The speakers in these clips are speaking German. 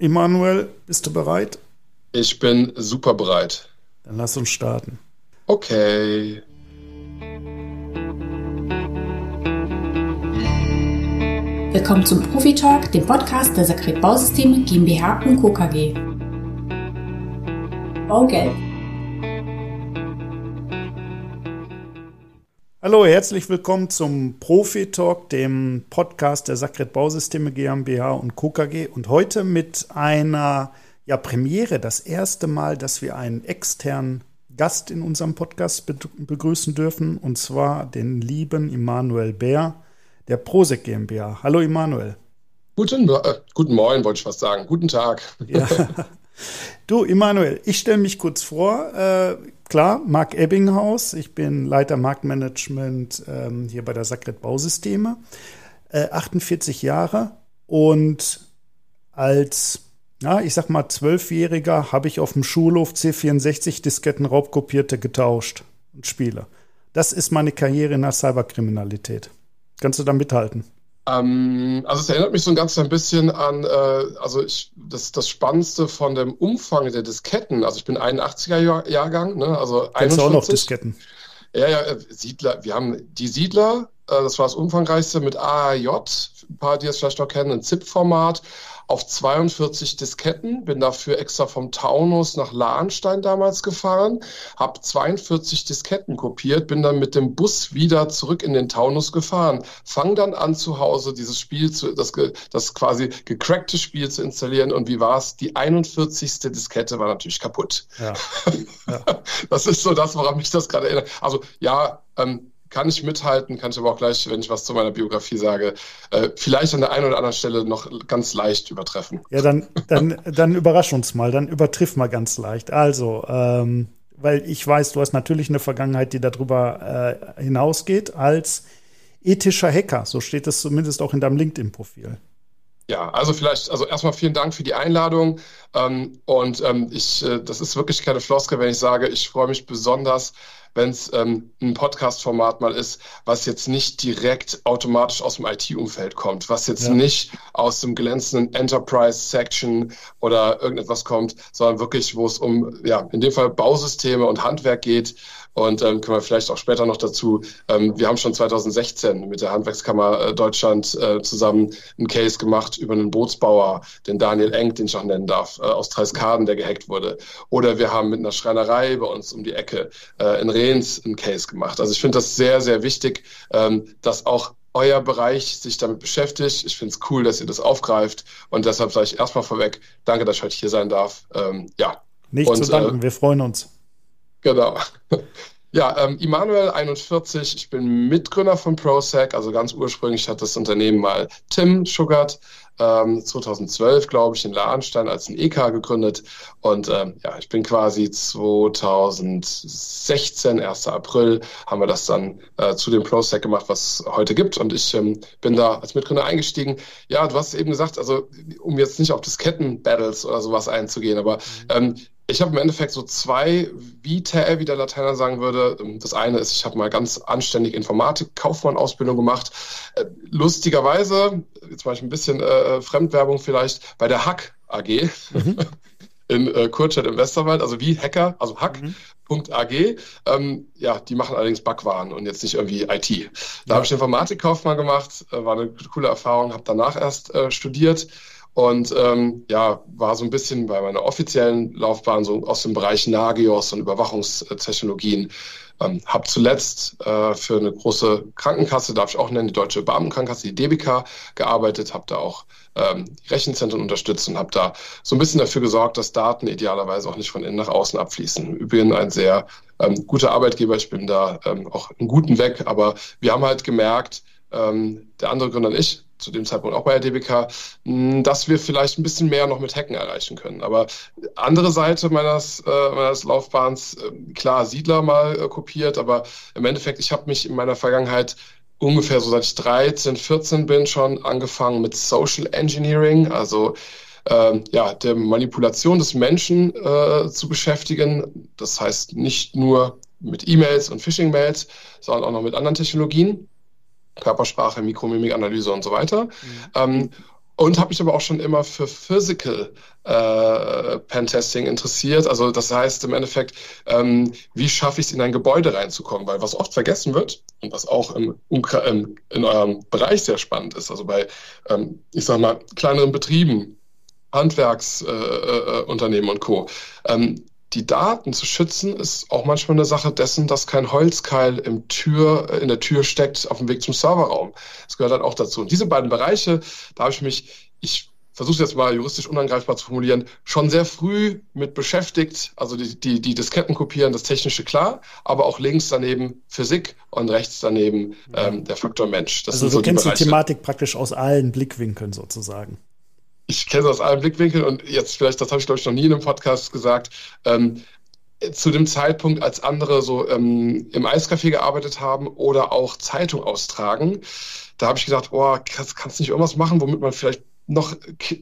Immanuel, bist du bereit? Ich bin super bereit. Dann lass uns starten. Okay. Willkommen zum Profi Talk, dem Podcast der Sakret Bausysteme GmbH und Co. KG. Baugelb. Hallo, herzlich willkommen zum Profi Talk, dem Podcast der Sakret Bausysteme GmbH und Co. KG und heute mit einer ja, Premiere, das erste Mal, dass wir einen externen Gast in unserem Podcast begrüßen dürfen, und zwar den lieben Immanuel Bär der Prosec GmbH. Hallo Immanuel. Guten, äh, guten Morgen, wollte ich fast sagen. Guten Tag. Ja. Du, Immanuel, ich stelle mich kurz vor. Äh, klar, Marc Ebbinghaus. Ich bin Leiter Marktmanagement ähm, hier bei der Sakret Bausysteme. Äh, 48 Jahre und als ja, ich sag mal, Zwölfjähriger habe ich auf dem Schulhof C64 Disketten raubkopierte getauscht und spiele. Das ist meine Karriere in der Cyberkriminalität. Kannst du da mithalten? Ähm, also es erinnert mich so ein ganz ein bisschen an, äh, also ich, das, das Spannendste von dem Umfang der Disketten, also ich bin 81er Jahrgang, ne, also Kennst 41. du auch noch Disketten? Ja, ja, äh, Siedler, wir haben die Siedler, das war das umfangreichste mit AAJ, ein paar, die es vielleicht noch kennen, ein ZIP-Format auf 42 Disketten, bin dafür extra vom Taunus nach Lahnstein damals gefahren, habe 42 Disketten kopiert, bin dann mit dem Bus wieder zurück in den Taunus gefahren, fange dann an zu Hause dieses Spiel, zu, das, das quasi gecrackte Spiel zu installieren und wie war es? Die 41. Diskette war natürlich kaputt. Ja. ja. Das ist so das, woran mich das gerade erinnert. Also ja, ähm, kann ich mithalten, kann ich aber auch gleich, wenn ich was zu meiner Biografie sage, äh, vielleicht an der einen oder anderen Stelle noch ganz leicht übertreffen. Ja, dann, dann, dann überrasch uns mal, dann übertriff mal ganz leicht. Also, ähm, weil ich weiß, du hast natürlich eine Vergangenheit, die darüber äh, hinausgeht, als ethischer Hacker. So steht es zumindest auch in deinem LinkedIn-Profil. Ja, also vielleicht, also erstmal vielen Dank für die Einladung. Ähm, und ähm, ich, äh, das ist wirklich keine Floskel, wenn ich sage, ich freue mich besonders, wenn es ähm, ein Podcast-Format mal ist, was jetzt nicht direkt automatisch aus dem IT-Umfeld kommt, was jetzt ja. nicht aus dem glänzenden Enterprise-Section oder irgendetwas kommt, sondern wirklich, wo es um, ja, in dem Fall Bausysteme und Handwerk geht. Und ähm, können wir vielleicht auch später noch dazu. Ähm, wir haben schon 2016 mit der Handwerkskammer äh, Deutschland äh, zusammen einen Case gemacht über einen Bootsbauer, den Daniel Eng, den ich auch nennen darf, äh, aus Dreiskaden, der gehackt wurde. Oder wir haben mit einer Schreinerei bei uns um die Ecke äh, in Rehns einen Case gemacht. Also ich finde das sehr, sehr wichtig, ähm, dass auch euer Bereich sich damit beschäftigt. Ich finde es cool, dass ihr das aufgreift. Und deshalb sage ich erstmal vorweg, danke, dass ich heute hier sein darf. Ähm, ja. Nicht und, zu danken, äh, wir freuen uns. Genau. Ja, ähm, Immanuel 41, ich bin Mitgründer von ProSec, also ganz ursprünglich hat das Unternehmen mal Tim Schugert ähm, 2012, glaube ich, in Lahnstein als ein EK gegründet und ähm, ja, ich bin quasi 2016, 1. April, haben wir das dann äh, zu dem ProSec gemacht, was heute gibt und ich ähm, bin da als Mitgründer eingestiegen. Ja, du hast eben gesagt, also um jetzt nicht auf Disketten-Battles oder sowas einzugehen, aber mhm. ähm, ich habe im Endeffekt so zwei Vitae, wie der Lateiner sagen würde. Das eine ist, ich habe mal ganz anständig Informatik-Kaufmann-Ausbildung gemacht. Äh, lustigerweise, jetzt mache ich ein bisschen äh, Fremdwerbung vielleicht, bei der Hack AG mhm. in äh, Kurstadt im Westerwald, also wie Hacker, also Hack.ag. Mhm. Ähm, ja, die machen allerdings Backwaren und jetzt nicht irgendwie IT. Da ja. habe ich Informatik-Kaufmann gemacht, äh, war eine coole Erfahrung, habe danach erst äh, studiert und ähm, ja, war so ein bisschen bei meiner offiziellen Laufbahn so aus dem Bereich Nagios und Überwachungstechnologien. Ähm, habe zuletzt äh, für eine große Krankenkasse, darf ich auch nennen, die Deutsche Beamtenkrankenkasse, die DBK, gearbeitet, habe da auch ähm, Rechenzentren unterstützt und habe da so ein bisschen dafür gesorgt, dass Daten idealerweise auch nicht von innen nach außen abfließen. Übrigens ein sehr ähm, guter Arbeitgeber, ich bin da ähm, auch einen guten Weg, aber wir haben halt gemerkt, ähm, der andere Gründer und ich, zu dem Zeitpunkt auch bei der DBK, dass wir vielleicht ein bisschen mehr noch mit Hacken erreichen können. Aber andere Seite meines, äh, meines Laufbahns, äh, klar, Siedler mal äh, kopiert, aber im Endeffekt, ich habe mich in meiner Vergangenheit ungefähr so seit ich 13, 14 bin schon angefangen mit Social Engineering, also äh, ja, der Manipulation des Menschen äh, zu beschäftigen. Das heißt nicht nur mit E-Mails und Phishing-Mails, sondern auch noch mit anderen Technologien. Körpersprache, Mikromimikanalyse und so weiter. Mhm. Ähm, und habe mich aber auch schon immer für Physical äh, Pentesting interessiert. Also das heißt im Endeffekt, ähm, wie schaffe ich es in ein Gebäude reinzukommen? Weil was oft vergessen wird und was auch im, im, in eurem Bereich sehr spannend ist, also bei, ähm, ich sag mal, kleineren Betrieben, Handwerksunternehmen äh, äh, und Co. Ähm, die Daten zu schützen, ist auch manchmal eine Sache dessen, dass kein Holzkeil im Tür, in der Tür steckt auf dem Weg zum Serverraum. Das gehört dann auch dazu. Und diese beiden Bereiche, da habe ich mich, ich versuche es jetzt mal juristisch unangreifbar zu formulieren, schon sehr früh mit beschäftigt. Also die, die, die Disketten kopieren, das Technische klar, aber auch links daneben Physik und rechts daneben ähm, der Faktor Mensch. Das also du so kennst die, die Thematik praktisch aus allen Blickwinkeln sozusagen ich kenne es aus allen Blickwinkeln und jetzt vielleicht, das habe ich glaube ich noch nie in einem Podcast gesagt, ähm, zu dem Zeitpunkt, als andere so ähm, im Eiscafé gearbeitet haben oder auch Zeitung austragen, da habe ich gedacht, oh, kannst, du nicht irgendwas machen, womit man vielleicht noch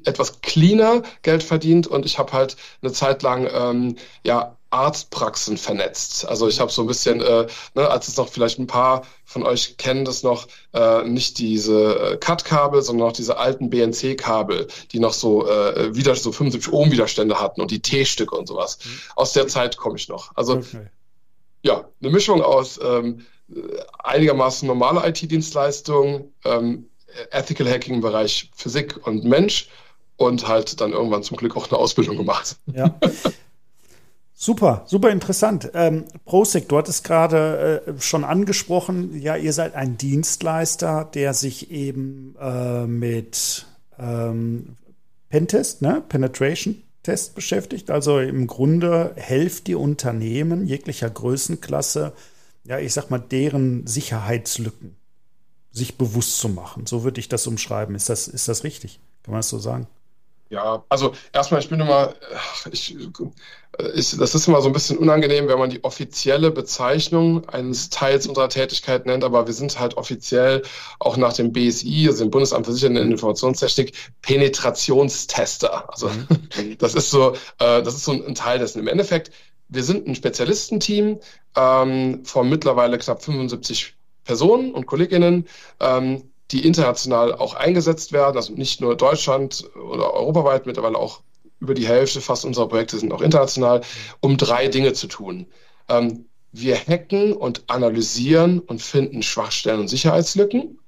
etwas cleaner Geld verdient? Und ich habe halt eine Zeit lang ähm, ja Arztpraxen vernetzt. Also ich habe so ein bisschen, äh, ne, als es noch vielleicht ein paar von euch kennen das noch, äh, nicht diese äh, Cut-Kabel, sondern noch diese alten BNC-Kabel, die noch so äh, wieder so 75 Ohm Widerstände hatten und die T-Stücke und sowas. Mhm. Aus der Zeit komme ich noch. Also okay. ja, eine Mischung aus ähm, einigermaßen normale IT-Dienstleistungen, ähm, Ethical Hacking im Bereich Physik und Mensch und halt dann irgendwann zum Glück auch eine Ausbildung gemacht. Ja. Super, super interessant. Ähm, Prosec, du hattest gerade äh, schon angesprochen, ja, ihr seid ein Dienstleister, der sich eben äh, mit ähm, Pentest, ne, Penetration Test beschäftigt. Also im Grunde helft ihr Unternehmen jeglicher Größenklasse, ja, ich sag mal, deren Sicherheitslücken sich bewusst zu machen. So würde ich das umschreiben. Ist das, ist das richtig? Kann man das so sagen? Ja, also erstmal, ich bin immer, ich, ich, das ist immer so ein bisschen unangenehm, wenn man die offizielle Bezeichnung eines Teils unserer Tätigkeit nennt, aber wir sind halt offiziell auch nach dem BSI, also dem Bundesamt für Sicherheit und Informationstechnik, Penetrationstester. Also mhm. das ist so, äh, das ist so ein Teil dessen. Im Endeffekt, wir sind ein Spezialistenteam ähm, von mittlerweile knapp 75 Personen und Kolleginnen. Ähm, die international auch eingesetzt werden, also nicht nur Deutschland oder europaweit, mittlerweile auch über die Hälfte fast unserer Projekte sind auch international, um drei Dinge zu tun. Ähm, wir hacken und analysieren und finden Schwachstellen und Sicherheitslücken. Mhm.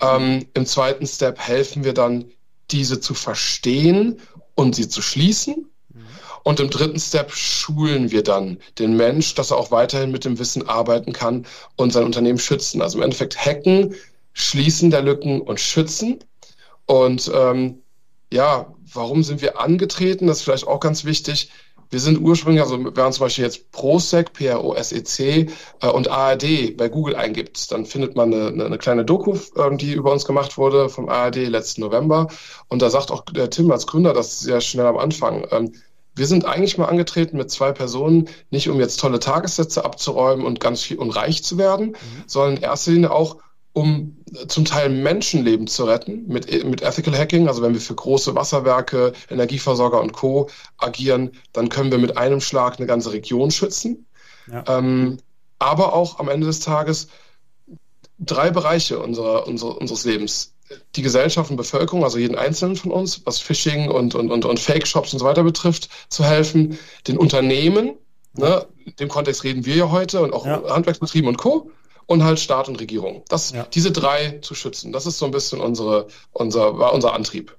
Ähm, Im zweiten Step helfen wir dann, diese zu verstehen und sie zu schließen. Mhm. Und im dritten Step schulen wir dann den Mensch, dass er auch weiterhin mit dem Wissen arbeiten kann und sein Unternehmen schützen. Also im Endeffekt hacken Schließen der Lücken und Schützen. Und ähm, ja, warum sind wir angetreten? Das ist vielleicht auch ganz wichtig. Wir sind ursprünglich, also wenn man zum Beispiel jetzt ProSec, P-R-O-S-E-C äh, und ARD bei Google eingibt, dann findet man eine, eine kleine Doku, ähm, die über uns gemacht wurde vom ARD letzten November. Und da sagt auch der Tim als Gründer das sehr schnell am Anfang. Ähm, wir sind eigentlich mal angetreten mit zwei Personen, nicht um jetzt tolle Tagessätze abzuräumen und ganz viel und reich zu werden, mhm. sondern in erster Linie auch, um zum Teil Menschenleben zu retten mit, mit Ethical Hacking. Also wenn wir für große Wasserwerke, Energieversorger und Co. agieren, dann können wir mit einem Schlag eine ganze Region schützen. Ja. Ähm, aber auch am Ende des Tages drei Bereiche unserer, unserer, unseres Lebens. Die Gesellschaft und Bevölkerung, also jeden Einzelnen von uns, was Phishing und, und, und, und Fake-Shops und so weiter betrifft, zu helfen. Den Unternehmen, ne, in dem Kontext reden wir ja heute und auch ja. Handwerksbetrieben und Co und halt Staat und Regierung. Das, ja. Diese drei zu schützen, das ist so ein bisschen unsere, unser, war unser Antrieb.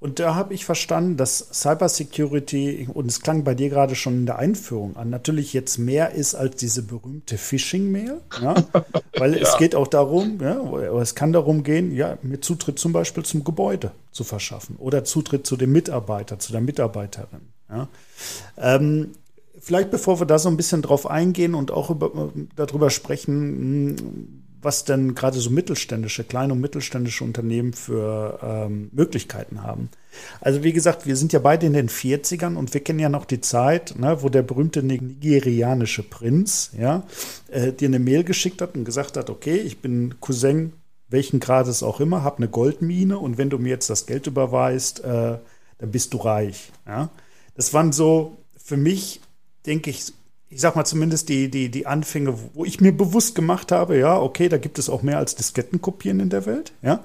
Und da habe ich verstanden, dass Cybersecurity, und es klang bei dir gerade schon in der Einführung an, natürlich jetzt mehr ist als diese berühmte Phishing-Mail. Ja? Weil ja. es geht auch darum, ja, es kann darum gehen, ja, mir Zutritt zum Beispiel zum Gebäude zu verschaffen oder Zutritt zu dem Mitarbeiter, zu der Mitarbeiterin. Ja? Ähm, vielleicht bevor wir da so ein bisschen drauf eingehen und auch über, darüber sprechen, hm, was denn gerade so mittelständische, kleine und mittelständische Unternehmen für ähm, Möglichkeiten haben. Also wie gesagt, wir sind ja beide in den 40ern und wir kennen ja noch die Zeit, ne, wo der berühmte nigerianische Prinz ja, äh, dir eine Mail geschickt hat und gesagt hat, okay, ich bin Cousin welchen Grades auch immer, habe eine Goldmine und wenn du mir jetzt das Geld überweist, äh, dann bist du reich. Ja? Das waren so für mich denke ich, ich sag mal zumindest die, die, die Anfänge, wo ich mir bewusst gemacht habe, ja, okay, da gibt es auch mehr als Diskettenkopieren in der Welt, ja.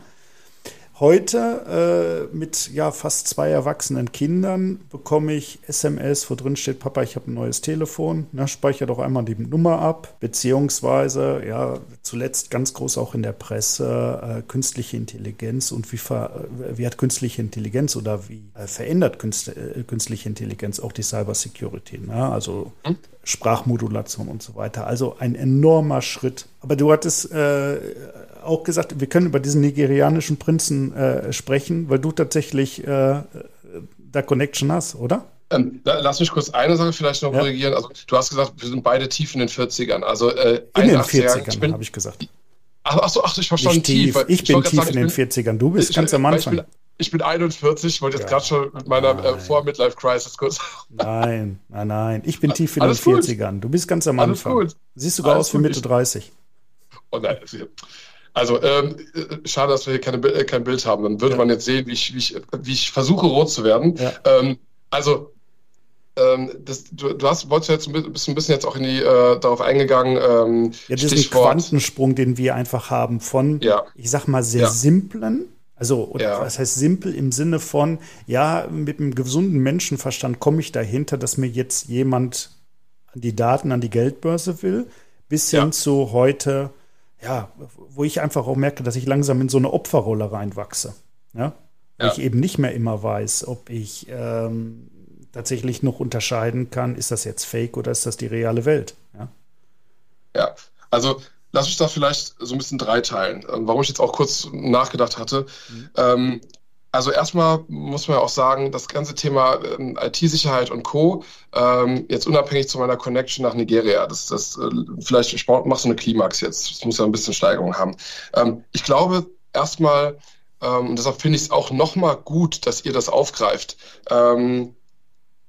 Heute äh, mit ja fast zwei erwachsenen Kindern bekomme ich SMS, wo drin steht, Papa, ich habe ein neues Telefon, ne, speichere doch einmal die Nummer ab, beziehungsweise ja zuletzt ganz groß auch in der Presse äh, künstliche Intelligenz und wie, ver, äh, wie hat künstliche Intelligenz oder wie äh, verändert Künst, äh, künstliche Intelligenz auch die Cybersecurity, ne? also hm? Sprachmodulation und so weiter. Also ein enormer Schritt. Aber du hattest äh, auch gesagt, wir können über diesen nigerianischen Prinzen äh, sprechen, weil du tatsächlich äh, da Connection hast, oder? Ähm, lass mich kurz eine Sache vielleicht noch ja. korrigieren. Also, du hast gesagt, wir sind beide tief in den 40ern. Also, äh, in den 40ern, habe ich gesagt. Ach, ach so, ach, ich verstand tief. tief. Ich, ich bin tief sagen, in den 40ern. Du bist ich, ganz am Anfang. Ich bin, ich bin 41, wollte jetzt ja. gerade schon mit meiner äh, Vor-Midlife-Crisis kurz. Nein, nein, nein. Ich bin tief in Alles den 40ern. Du bist ganz am Anfang. Alles gut. Siehst sogar Alles aus wie Mitte 30. Oh nein, also, ähm, schade, dass wir hier keine, äh, kein Bild haben. Dann würde ja. man jetzt sehen, wie ich, wie, ich, wie ich versuche, rot zu werden. Ja. Ähm, also, ähm, das, du, du, hast, wolltest jetzt ein bisschen, ein bisschen jetzt auch in die, äh, darauf eingegangen. Ähm, ja, diesen Stichwort. Quantensprung, den wir einfach haben von, ja. ich sag mal, sehr simplen also, oder ja. was heißt simpel im Sinne von, ja, mit einem gesunden Menschenverstand komme ich dahinter, dass mir jetzt jemand die Daten an die Geldbörse will, bis hin ja. zu heute, ja, wo ich einfach auch merke, dass ich langsam in so eine Opferrolle reinwachse. Ja? Wo ja. ich eben nicht mehr immer weiß, ob ich ähm, tatsächlich noch unterscheiden kann, ist das jetzt fake oder ist das die reale Welt. Ja, ja. also lass mich das vielleicht so ein bisschen dreiteilen, ähm, warum ich jetzt auch kurz nachgedacht hatte. Mhm. Ähm, also erstmal muss man ja auch sagen, das ganze Thema ähm, IT-Sicherheit und Co. Ähm, jetzt unabhängig zu meiner Connection nach Nigeria, das, das äh, vielleicht ich mach so eine Klimax jetzt, das muss ja ein bisschen Steigerung haben. Ähm, ich glaube erstmal, ähm, und deshalb finde ich es auch nochmal gut, dass ihr das aufgreift. Ähm,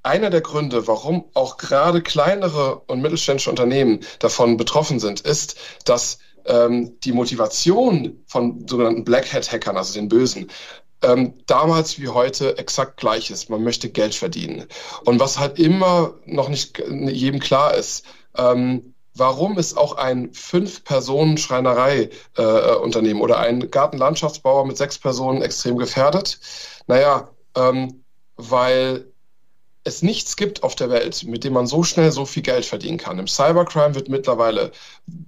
einer der Gründe, warum auch gerade kleinere und mittelständische Unternehmen davon betroffen sind, ist, dass ähm, die Motivation von sogenannten Black Hat Hackern, also den Bösen, ähm, damals wie heute exakt gleich ist. Man möchte Geld verdienen. Und was halt immer noch nicht jedem klar ist, ähm, warum ist auch ein Fünf-Personen-Schreinerei-Unternehmen äh, oder ein Gartenlandschaftsbauer mit sechs Personen extrem gefährdet? Naja, ähm, weil es nichts gibt auf der Welt, mit dem man so schnell so viel Geld verdienen kann. Im Cybercrime wird mittlerweile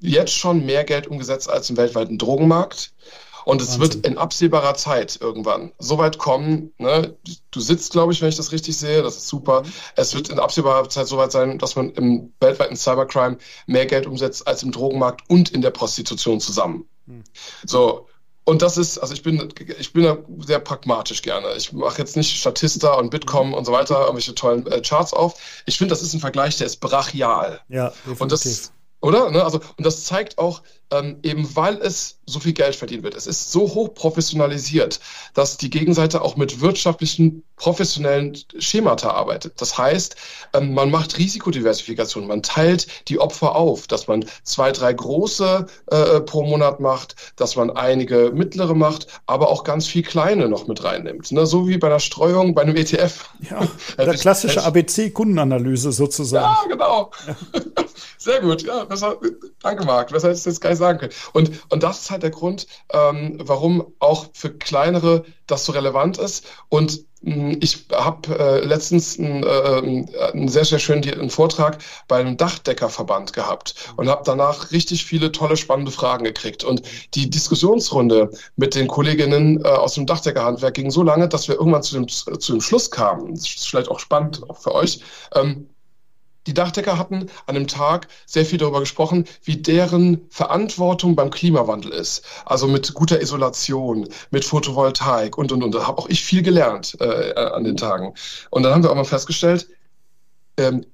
jetzt schon mehr Geld umgesetzt als im weltweiten Drogenmarkt. Und es Wahnsinn. wird in absehbarer Zeit irgendwann so weit kommen. Ne? Du sitzt, glaube ich, wenn ich das richtig sehe, das ist super. Mhm. Es wird in absehbarer Zeit so weit sein, dass man im weltweiten Cybercrime mehr Geld umsetzt als im Drogenmarkt und in der Prostitution zusammen. Mhm. So, und das ist, also ich bin, ich bin da sehr pragmatisch gerne. Ich mache jetzt nicht Statista und Bitkom und so weiter, irgendwelche tollen äh, Charts auf. Ich finde, das ist ein Vergleich, der ist brachial. Ja, definitiv. Und das, oder? Ne? Also, und das zeigt auch, ähm, eben weil es so viel Geld verdient wird. Es ist so hoch professionalisiert, dass die Gegenseite auch mit wirtschaftlichen, professionellen Schemata arbeitet. Das heißt, ähm, man macht Risikodiversifikation, man teilt die Opfer auf, dass man zwei, drei große äh, pro Monat macht, dass man einige mittlere macht, aber auch ganz viel kleine noch mit reinnimmt. Ne? So wie bei einer Streuung bei einem ETF. Ja, der klassische ABC-Kundenanalyse sozusagen. Ja, genau. Sehr gut, ja. Besser, danke, Marc. Besser hättest du jetzt gar nicht sagen können. Und, und das ist halt der Grund, ähm, warum auch für kleinere das so relevant ist. Und hm, ich habe äh, letztens einen, äh, einen sehr, sehr schönen einen Vortrag bei einem Dachdeckerverband gehabt und habe danach richtig viele tolle, spannende Fragen gekriegt. Und die Diskussionsrunde mit den Kolleginnen äh, aus dem Dachdeckerhandwerk ging so lange, dass wir irgendwann zu dem, zu dem Schluss kamen. Das ist vielleicht auch spannend auch für euch. Ähm, die Dachdecker hatten an einem Tag sehr viel darüber gesprochen, wie deren Verantwortung beim Klimawandel ist. Also mit guter Isolation, mit Photovoltaik und, und, und. Da habe auch ich viel gelernt äh, an den Tagen. Und dann haben wir auch mal festgestellt, ähm,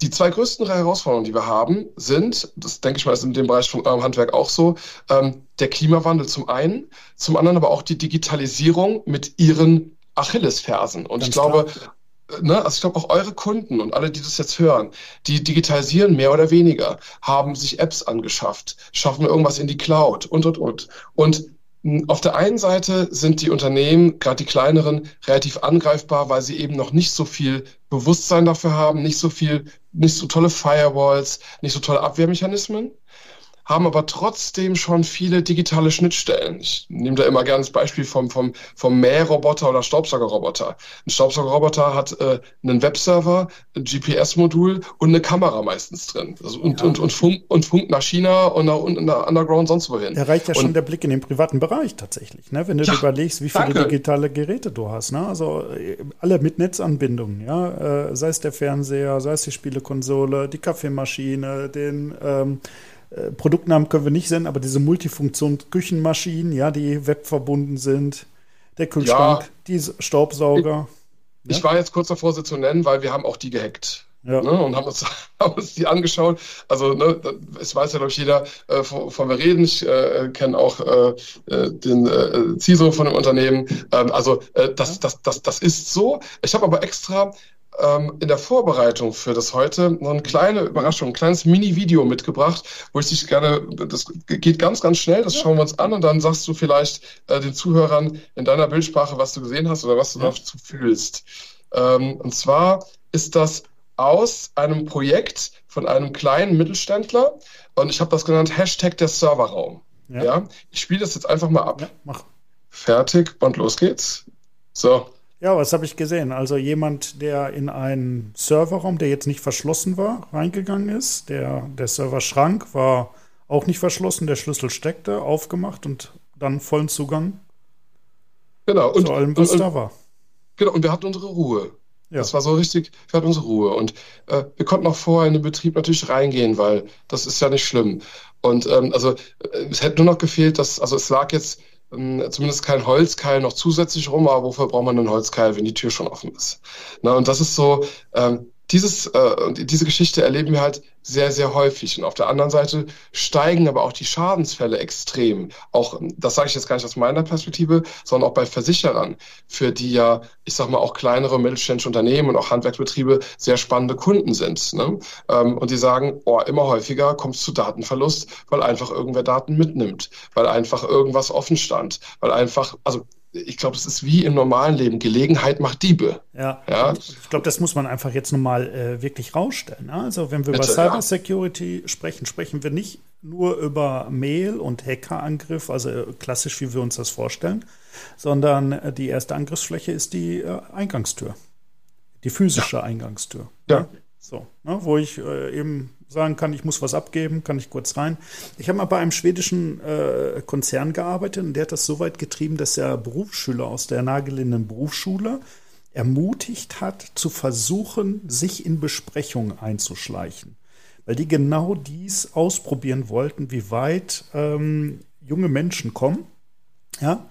die zwei größten Herausforderungen, die wir haben, sind, das denke ich mal, ist in dem Bereich vom eurem Handwerk auch so, ähm, der Klimawandel zum einen, zum anderen aber auch die Digitalisierung mit ihren Achillesfersen. Und Ganz ich glaube, klar ne, also ich glaube auch eure Kunden und alle, die das jetzt hören, die digitalisieren mehr oder weniger, haben sich Apps angeschafft, schaffen irgendwas in die Cloud und, und, und. Und hm, auf der einen Seite sind die Unternehmen, gerade die kleineren, relativ angreifbar, weil sie eben noch nicht so viel Bewusstsein dafür haben, nicht so viel, nicht so tolle Firewalls, nicht so tolle Abwehrmechanismen haben aber trotzdem schon viele digitale Schnittstellen. Ich nehme da immer gerne das Beispiel vom, vom, vom Mähroboter oder Staubsaugerroboter. Ein Staubsaugerroboter hat äh, einen Webserver, ein GPS-Modul und eine Kamera meistens drin. Also, und, ja. und, und, Funk, und Funk nach China und nach, und nach Underground sonst wohin. Da reicht ja und, schon der Blick in den privaten Bereich tatsächlich, ne? wenn du ja, überlegst, wie viele danke. digitale Geräte du hast. Ne? Also äh, alle mit Netzanbindungen, ja? Äh, sei es der Fernseher, sei es die Spielekonsole, die Kaffeemaschine, den ähm, äh, Produktnamen können wir nicht senden, aber diese Multifunktion Küchenmaschinen, ja, die webverbunden sind, der Kühlschrank, ja, die Staubsauger. Ich, ja? ich war jetzt kurz davor, sie zu nennen, weil wir haben auch die gehackt. Ja. Ne, und haben uns, haben uns die angeschaut. Also, ne, es weiß ja, glaube ich, jeder, äh, von wir reden. Ich äh, kenne auch äh, äh den äh, CISO von dem Unternehmen. Ähm, also, äh, das, das, das, das ist so. Ich habe aber extra ähm, in der Vorbereitung für das heute noch eine kleine Überraschung, ein kleines Mini-Video mitgebracht, wo ich dich gerne, das geht ganz, ganz schnell, das schauen wir uns an und dann sagst du vielleicht äh, den Zuhörern in deiner Bildsprache, was du gesehen hast oder was du ja. dazu fühlst. Ähm, und zwar ist das aus einem Projekt von einem kleinen Mittelständler und ich habe das genannt Hashtag der Serverraum. Ja. ja? Ich spiele das jetzt einfach mal ab. Ja, mach. Fertig und los geht's. So. Ja, was habe ich gesehen? Also jemand, der in einen Serverraum, der jetzt nicht verschlossen war, reingegangen ist. Der, der Serverschrank war auch nicht verschlossen, der Schlüssel steckte, aufgemacht und dann vollen Zugang genau, und, zu allem, was und, da war. Genau, und wir hatten unsere Ruhe. Ja. Das war so richtig, wir hatten unsere Ruhe. Und äh, wir konnten auch vorher in den Betrieb natürlich reingehen, weil das ist ja nicht schlimm. Und ähm, also äh, es hätte nur noch gefehlt, dass, also es lag jetzt zumindest kein Holzkeil noch zusätzlich rum, aber wofür braucht man einen Holzkeil, wenn die Tür schon offen ist? Na, und das ist so, ähm, dieses, äh, diese Geschichte erleben wir halt sehr, sehr häufig. Und auf der anderen Seite steigen aber auch die Schadensfälle extrem. Auch, das sage ich jetzt gar nicht aus meiner Perspektive, sondern auch bei Versicherern, für die ja, ich sag mal, auch kleinere mittelständische Unternehmen und auch Handwerksbetriebe sehr spannende Kunden sind. Ne? Ähm, und die sagen, oh, immer häufiger kommt es zu Datenverlust, weil einfach irgendwer Daten mitnimmt, weil einfach irgendwas offen stand, weil einfach, also ich glaube, es ist wie im normalen Leben. Gelegenheit macht Diebe. Ja. ja? Ich glaube, das muss man einfach jetzt nochmal äh, wirklich rausstellen. Ne? Also, wenn wir Bitte, über Cybersecurity ja. sprechen, sprechen wir nicht nur über Mail- und Hackerangriff, also äh, klassisch, wie wir uns das vorstellen, sondern äh, die erste Angriffsfläche ist die äh, Eingangstür. Die physische ja. Eingangstür. Ja. So, ne? wo ich äh, eben sagen kann, ich muss was abgeben, kann ich kurz rein. Ich habe mal bei einem schwedischen äh, Konzern gearbeitet und der hat das so weit getrieben, dass er Berufsschüler aus der nahegelegenen Berufsschule ermutigt hat, zu versuchen, sich in Besprechungen einzuschleichen. Weil die genau dies ausprobieren wollten, wie weit ähm, junge Menschen kommen, ja,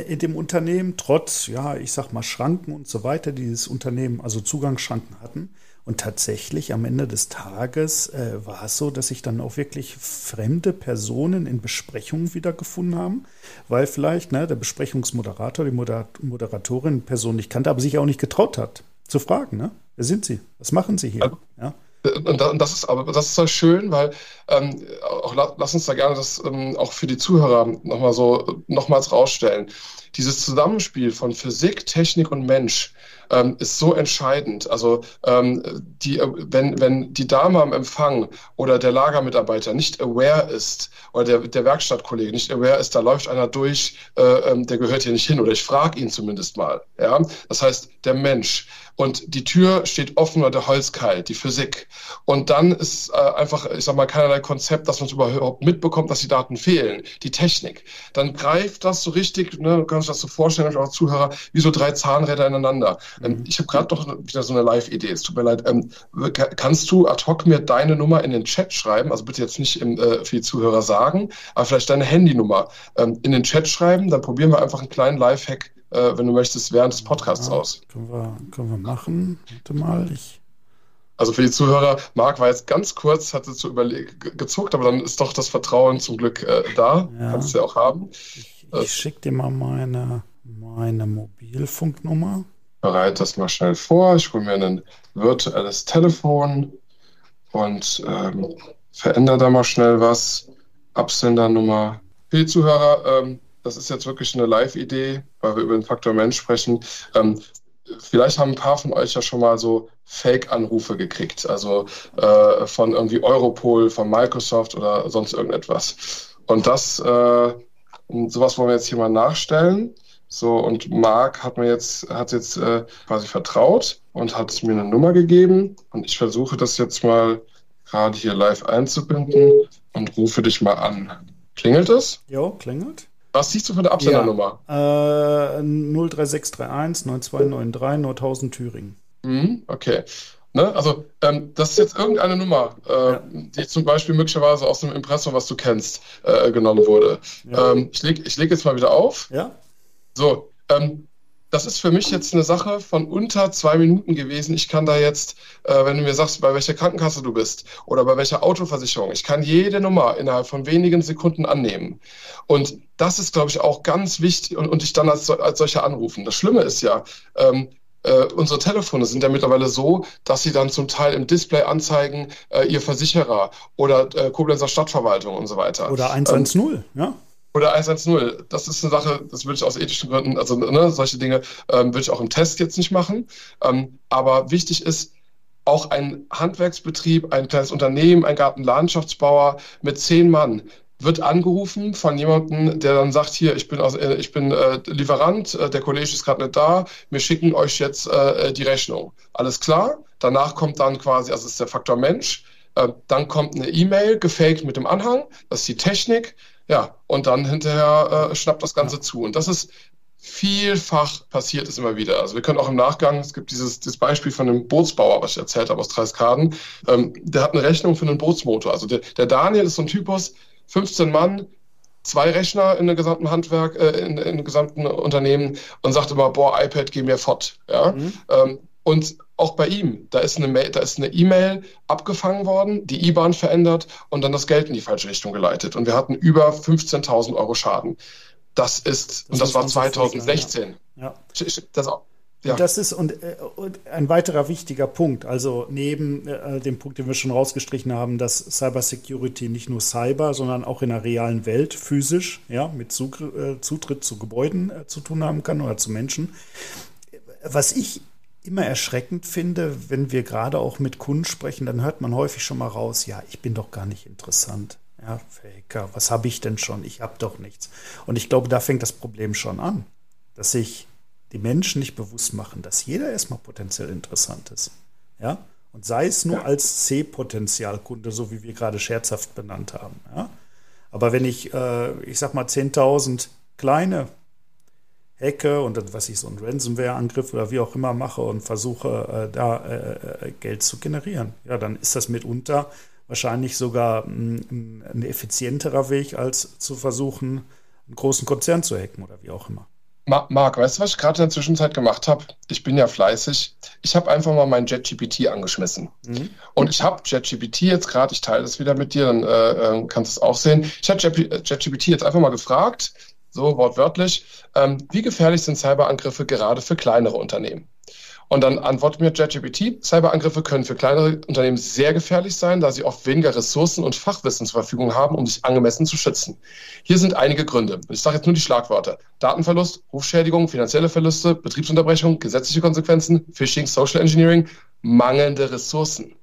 in dem Unternehmen, trotz, ja, ich sag mal, Schranken und so weiter, die dieses Unternehmen, also Zugangsschranken hatten. Und tatsächlich am Ende des Tages äh, war es so, dass sich dann auch wirklich fremde Personen in Besprechungen wiedergefunden haben, weil vielleicht ne, der Besprechungsmoderator, die Moder Moderatorin Person nicht kannte, aber sich auch nicht getraut hat zu fragen, ne? wer sind Sie? Was machen Sie hier? Ja. Und das ist aber das ist so schön, weil ähm, auch lass uns da gerne das ähm, auch für die Zuhörer nochmal so nochmals rausstellen. Dieses Zusammenspiel von Physik, Technik und Mensch ähm, ist so entscheidend. Also ähm, die, wenn, wenn die Dame am Empfang oder der Lagermitarbeiter nicht aware ist oder der, der Werkstattkollege nicht aware ist, da läuft einer durch, äh, ähm, der gehört hier nicht hin oder ich frage ihn zumindest mal. Ja? Das heißt, der Mensch. Und die Tür steht offen oder der Holzkeil, die Physik. Und dann ist äh, einfach, ich sag mal, keinerlei Konzept, dass man es überhaupt mitbekommt, dass die Daten fehlen. Die Technik. Dann greift das so richtig, ne, kannst du das so vorstellen, auch Zuhörer, wie so drei Zahnräder ineinander. Ähm, mhm. ich habe gerade doch wieder so eine Live-Idee. Es tut mir leid. Ähm, kannst du ad hoc mir deine Nummer in den Chat schreiben? Also bitte jetzt nicht im, äh, für die Zuhörer sagen, aber vielleicht deine Handynummer ähm, in den Chat schreiben. Dann probieren wir einfach einen kleinen Live-Hack äh, wenn du möchtest, während des Podcasts ja, aus. Können wir, können wir machen. Warte mal, ich. Also für die Zuhörer, Marc war jetzt ganz kurz, hatte zu überlegt, gezuckt, aber dann ist doch das Vertrauen zum Glück äh, da. Ja. Kannst du ja auch haben. Ich, ich äh, schicke dir mal meine, meine Mobilfunknummer. Bereite das mal schnell vor. Ich hole mir ein virtuelles Telefon und ähm, verändere da mal schnell was. Absendernummer. Die Zuhörer, ähm, das ist jetzt wirklich eine Live-Idee, weil wir über den Faktor Mensch sprechen. Ähm, vielleicht haben ein paar von euch ja schon mal so Fake-Anrufe gekriegt, also äh, von irgendwie Europol, von Microsoft oder sonst irgendetwas. Und das, äh, sowas wollen wir jetzt hier mal nachstellen. So, und Marc hat mir jetzt, hat jetzt äh, quasi vertraut und hat mir eine Nummer gegeben. Und ich versuche das jetzt mal gerade hier live einzubinden und rufe dich mal an. Klingelt es? Jo, klingelt. Was siehst du für eine Absendernummer? Ja, äh, 03631 9293 Nordhausen Thüringen. Mhm, okay. Ne? Also ähm, das ist jetzt irgendeine Nummer, äh, ja. die zum Beispiel möglicherweise aus einem Impressum, was du kennst, äh, genommen wurde. Ja. Ähm, ich lege ich leg jetzt mal wieder auf. Ja. So, ähm, das ist für mich jetzt eine Sache von unter zwei Minuten gewesen. Ich kann da jetzt, äh, wenn du mir sagst, bei welcher Krankenkasse du bist oder bei welcher Autoversicherung, ich kann jede Nummer innerhalb von wenigen Sekunden annehmen. Und das ist, glaube ich, auch ganz wichtig und, und dich dann als, als solcher anrufen. Das Schlimme ist ja, ähm, äh, unsere Telefone sind ja mittlerweile so, dass sie dann zum Teil im Display anzeigen, äh, ihr Versicherer oder äh, Koblenzer Stadtverwaltung und so weiter. Oder 110, ähm, ja. Oder 110. Das ist eine Sache, das würde ich aus ethischen Gründen, also ne, solche Dinge ähm, würde ich auch im Test jetzt nicht machen. Ähm, aber wichtig ist, auch ein Handwerksbetrieb, ein kleines Unternehmen, ein Gartenlandschaftsbauer mit zehn Mann wird angerufen von jemandem, der dann sagt, hier, ich bin, aus, äh, ich bin äh, Lieferant, äh, der Kollege ist gerade nicht da, wir schicken euch jetzt äh, die Rechnung. Alles klar? Danach kommt dann quasi, also ist der Faktor Mensch, äh, dann kommt eine E-Mail, gefaked mit dem Anhang, das ist die Technik, ja, und dann hinterher äh, schnappt das Ganze zu. Und das ist vielfach passiert es immer wieder. Also wir können auch im Nachgang, es gibt dieses, dieses Beispiel von einem Bootsbauer, was ich erzählt habe aus Dreiskaden, ähm, der hat eine Rechnung für einen Bootsmotor. Also der, der Daniel ist so ein Typus, 15 Mann, zwei Rechner in der gesamten Handwerk, äh, in, in dem gesamten Unternehmen und sagt immer, boah, iPad, geh mir fort. Ja? Mhm. Ähm, und auch bei ihm, da ist eine da ist eine E-Mail abgefangen worden, die IBAN verändert und dann das Geld in die falsche Richtung geleitet. Und wir hatten über 15.000 Euro Schaden. Das ist, das und das war 2016. Ja. ja. Das, ja. Das ist und, äh, und, ein weiterer wichtiger Punkt. Also neben äh, dem Punkt, den wir schon rausgestrichen haben, dass Cybersecurity nicht nur Cyber, sondern auch in der realen Welt physisch, ja, mit Zug, äh, Zutritt zu Gebäuden äh, zu tun haben kann oder zu Menschen. Was ich immer erschreckend finde, wenn wir gerade auch mit Kunden sprechen, dann hört man häufig schon mal raus, ja, ich bin doch gar nicht interessant. Ja, Faker, was habe ich denn schon? Ich habe doch nichts. Und ich glaube, da fängt das Problem schon an, dass sich die Menschen nicht bewusst machen, dass jeder erstmal potenziell interessant ist. Ja? Und sei es nur ja. als C-Potenzialkunde, so wie wir gerade scherzhaft benannt haben. Ja? Aber wenn ich, äh, ich sag mal, 10.000 kleine Hacke und dann, was ich so einen Ransomware-Angriff oder wie auch immer mache und versuche, äh, da äh, äh Geld zu generieren, ja, dann ist das mitunter wahrscheinlich sogar ein, ein effizienterer Weg, als zu versuchen, einen großen Konzern zu hacken oder wie auch immer. Marc, weißt du, was ich gerade in der Zwischenzeit gemacht habe? Ich bin ja fleißig. Ich habe einfach mal mein JetGPT angeschmissen. Mhm. Und ich habe JetGPT jetzt gerade, ich teile das wieder mit dir, dann äh, äh kannst du es auch sehen. Ich habe JetGPT jetzt einfach mal gefragt, so wortwörtlich, ähm, wie gefährlich sind Cyberangriffe gerade für kleinere Unternehmen? Und dann antwortet mir JetGPT, Cyberangriffe können für kleinere Unternehmen sehr gefährlich sein, da sie oft weniger Ressourcen und Fachwissen zur Verfügung haben, um sich angemessen zu schützen. Hier sind einige Gründe. Ich sage jetzt nur die Schlagworte. Datenverlust, Rufschädigung, finanzielle Verluste, Betriebsunterbrechung, gesetzliche Konsequenzen, Phishing, Social Engineering, mangelnde Ressourcen.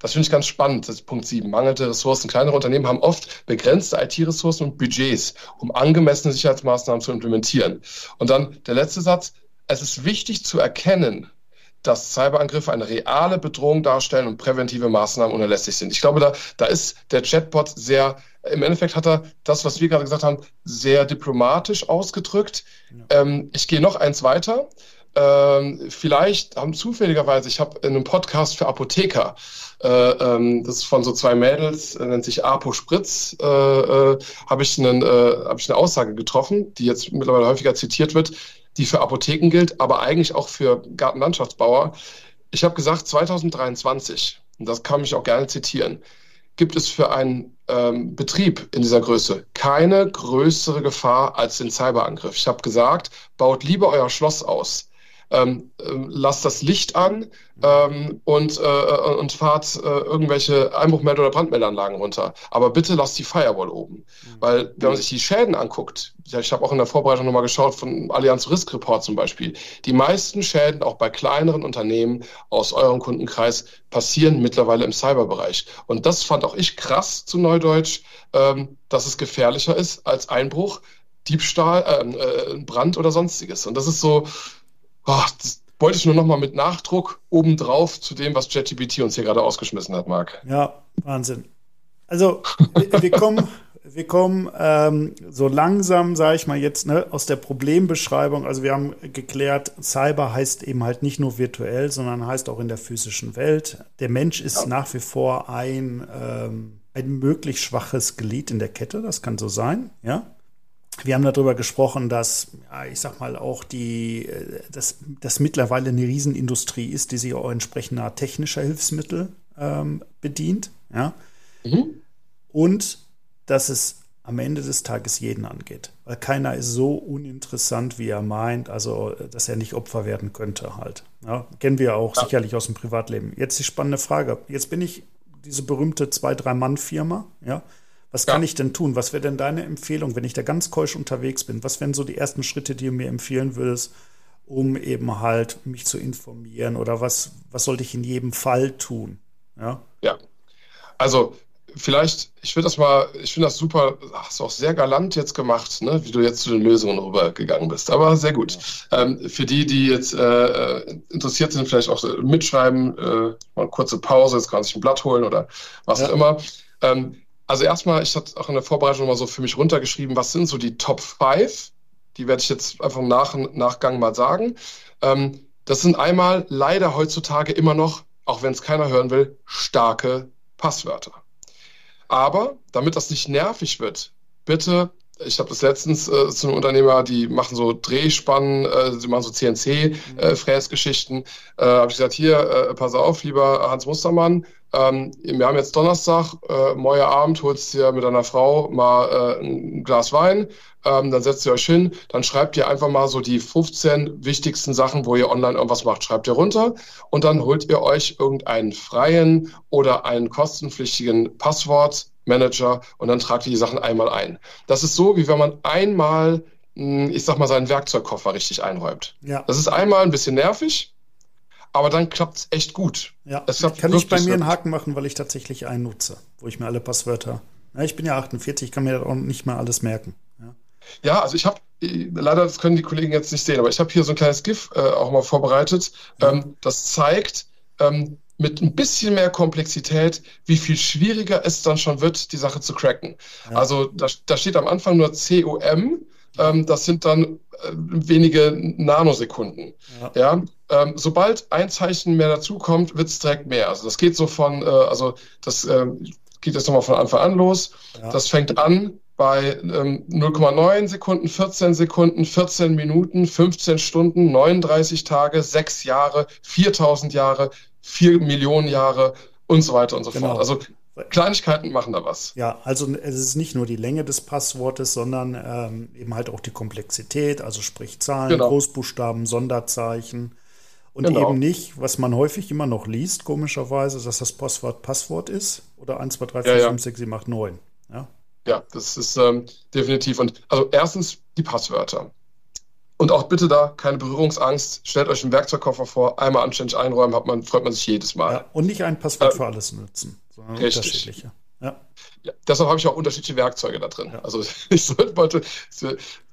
Das finde ich ganz spannend, das ist Punkt 7. Mangelnde Ressourcen. Kleinere Unternehmen haben oft begrenzte IT-Ressourcen und Budgets, um angemessene Sicherheitsmaßnahmen zu implementieren. Und dann der letzte Satz. Es ist wichtig zu erkennen, dass Cyberangriffe eine reale Bedrohung darstellen und präventive Maßnahmen unerlässlich sind. Ich glaube, da, da ist der Chatbot sehr, im Endeffekt hat er das, was wir gerade gesagt haben, sehr diplomatisch ausgedrückt. Ja. Ähm, ich gehe noch eins weiter. Ähm, vielleicht haben zufälligerweise, ich habe in einem Podcast für Apotheker, äh, ähm, das ist von so zwei Mädels, äh, nennt sich Apo Spritz, äh, äh, habe ich, einen, äh, hab ich eine Aussage getroffen, die jetzt mittlerweile häufiger zitiert wird die für Apotheken gilt, aber eigentlich auch für Gartenlandschaftsbauer. Ich habe gesagt, 2023, und das kann ich auch gerne zitieren, gibt es für einen ähm, Betrieb in dieser Größe keine größere Gefahr als den Cyberangriff. Ich habe gesagt, baut lieber euer Schloss aus, ähm, äh, lasst das Licht an ähm, und, äh, und fahrt äh, irgendwelche Einbruchmelder- oder Brandmeldeanlagen runter. Aber bitte lasst die Firewall oben. Mhm. Weil, wenn man sich die Schäden anguckt, ja, ich habe auch in der Vorbereitung nochmal geschaut von Allianz Risk Report zum Beispiel, die meisten Schäden auch bei kleineren Unternehmen aus eurem Kundenkreis passieren mittlerweile im Cyberbereich. Und das fand auch ich krass zu Neudeutsch, ähm, dass es gefährlicher ist als Einbruch, Diebstahl, ähm, äh, Brand oder sonstiges. Und das ist so, oh, das wollte ich nur noch mal mit Nachdruck obendrauf zu dem, was JetGPT uns hier gerade ausgeschmissen hat, Marc. Ja, Wahnsinn. Also, wir, wir kommen, wir kommen ähm, so langsam, sage ich mal jetzt, ne, aus der Problembeschreibung. Also wir haben geklärt, Cyber heißt eben halt nicht nur virtuell, sondern heißt auch in der physischen Welt. Der Mensch ist ja. nach wie vor ein, ähm, ein möglich schwaches Glied in der Kette. Das kann so sein, ja. Wir haben darüber gesprochen, dass, ja, ich sag mal, auch die, äh, dass das mittlerweile eine Riesenindustrie ist, die sich auch entsprechender technischer Hilfsmittel ähm, bedient. Ja? Mhm. Und dass es am Ende des Tages jeden angeht. Weil keiner ist so uninteressant, wie er meint, also dass er nicht Opfer werden könnte halt. Ja? Kennen wir auch ja. sicherlich aus dem Privatleben. Jetzt die spannende Frage. Jetzt bin ich diese berühmte Zwei-Drei-Mann-Firma, ja. Was kann ich denn tun? Was wäre denn deine Empfehlung, wenn ich da ganz keusch unterwegs bin? Was wären so die ersten Schritte, die du mir empfehlen würdest, um eben halt mich zu informieren? Oder was, was sollte ich in jedem Fall tun? Ja. Ja. Also vielleicht, ich finde das mal, ich finde das super, hast du auch sehr galant jetzt gemacht, ne, wie du jetzt zu den Lösungen rübergegangen bist. Aber sehr gut. Ja. Ähm, für die, die jetzt äh, äh interessiert sind, vielleicht auch mitschreiben, äh, mal eine kurze Pause, jetzt kann sich ein Blatt holen oder was ja. auch immer. Ähm, also erstmal, ich hatte auch in der Vorbereitung mal so für mich runtergeschrieben, was sind so die Top 5? Die werde ich jetzt einfach im Nach Nachgang mal sagen. Ähm, das sind einmal leider heutzutage immer noch, auch wenn es keiner hören will, starke Passwörter. Aber damit das nicht nervig wird, bitte ich habe das letztens äh, zu einem Unternehmer, die machen so Drehspannen, äh, sie machen so CNC-Fräsgeschichten. Äh, äh, habe ich gesagt, hier, äh, pass auf, lieber Hans Mustermann, ähm, wir haben jetzt Donnerstag, äh, morgen Abend holst ihr mit deiner Frau mal äh, ein Glas Wein, ähm, dann setzt ihr euch hin, dann schreibt ihr einfach mal so die 15 wichtigsten Sachen, wo ihr online irgendwas macht, schreibt ihr runter und dann holt ihr euch irgendeinen freien oder einen kostenpflichtigen Passwortmanager und dann tragt ihr die Sachen einmal ein. Das ist so, wie wenn man einmal, hm, ich sag mal, seinen Werkzeugkoffer richtig einräumt. Ja. Das ist einmal ein bisschen nervig, aber dann klappt es echt gut. Ja, es kann ich bei mir einen Haken machen, weil ich tatsächlich einen nutze, wo ich mir alle Passwörter. Ja, ich bin ja 48, ich kann mir auch nicht mal alles merken. Ja, ja also ich habe, leider, das können die Kollegen jetzt nicht sehen, aber ich habe hier so ein kleines GIF äh, auch mal vorbereitet. Ja. Ähm, das zeigt, ähm, mit ein bisschen mehr Komplexität, wie viel schwieriger es dann schon wird, die Sache zu cracken. Also da, da, steht am Anfang nur COM, ähm, das sind dann äh, wenige Nanosekunden. Ja. ja? Ähm, sobald ein Zeichen mehr dazukommt, wird es direkt mehr. Also das geht so von, äh, also das äh, geht jetzt nochmal von Anfang an los. Ja. Das fängt an bei ähm, 0,9 Sekunden, 14 Sekunden, 14 Minuten, 15 Stunden, 39 Tage, 6 Jahre, 4000 Jahre, 4 Millionen Jahre und so weiter und so genau. fort. Also Kleinigkeiten machen da was. Ja, also es ist nicht nur die Länge des Passwortes, sondern ähm, eben halt auch die Komplexität, also sprich Zahlen, genau. Großbuchstaben, Sonderzeichen. Und genau. eben nicht, was man häufig immer noch liest, komischerweise, dass das Passwort Passwort ist oder 1, 2, 3, 4, ja, 5, ja. 6, 7, 8, 9. Ja, ja das ist ähm, definitiv. Und also erstens die Passwörter. Und auch bitte da keine Berührungsangst. Stellt euch einen Werkzeugkoffer vor, einmal anständig einräumen, hat man, freut man sich jedes Mal. Ja, und nicht ein Passwort äh, für alles nutzen, sondern richtig. unterschiedliche. Ja. ja. deshalb habe ich auch unterschiedliche Werkzeuge da drin. Ja. Also ich wollte,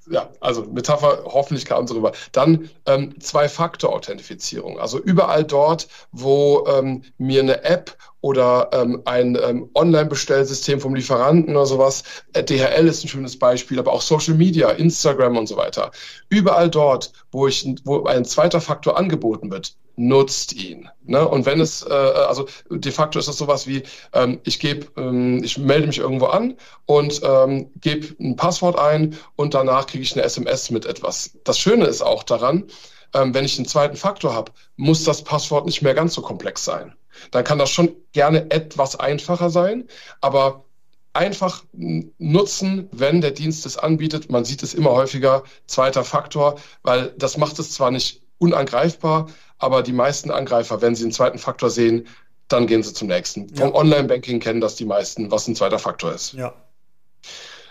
ja, also Metapher, hoffentlich kam es rüber. Dann ähm, Zwei-Faktor-Authentifizierung. Also überall dort, wo ähm, mir eine App oder ähm, ein ähm, Online-Bestellsystem vom Lieferanten oder sowas, äh, DHL ist ein schönes Beispiel, aber auch Social Media, Instagram und so weiter. Überall dort, wo ich, wo ein zweiter Faktor angeboten wird, nutzt ihn. Ne? Und wenn es, äh, also de facto ist das sowas wie, ähm, ich gebe, ähm, ich melde mich irgendwo an und ähm, gebe ein Passwort ein und danach kriege ich eine SMS mit etwas. Das Schöne ist auch daran, ähm, wenn ich einen zweiten Faktor habe, muss das Passwort nicht mehr ganz so komplex sein. Dann kann das schon gerne etwas einfacher sein, aber einfach nutzen, wenn der Dienst es anbietet. Man sieht es immer häufiger, zweiter Faktor, weil das macht es zwar nicht unangreifbar, aber die meisten Angreifer, wenn sie einen zweiten Faktor sehen, dann gehen sie zum nächsten. Ja. Vom Online-Banking kennen das die meisten, was ein zweiter Faktor ist. Ja.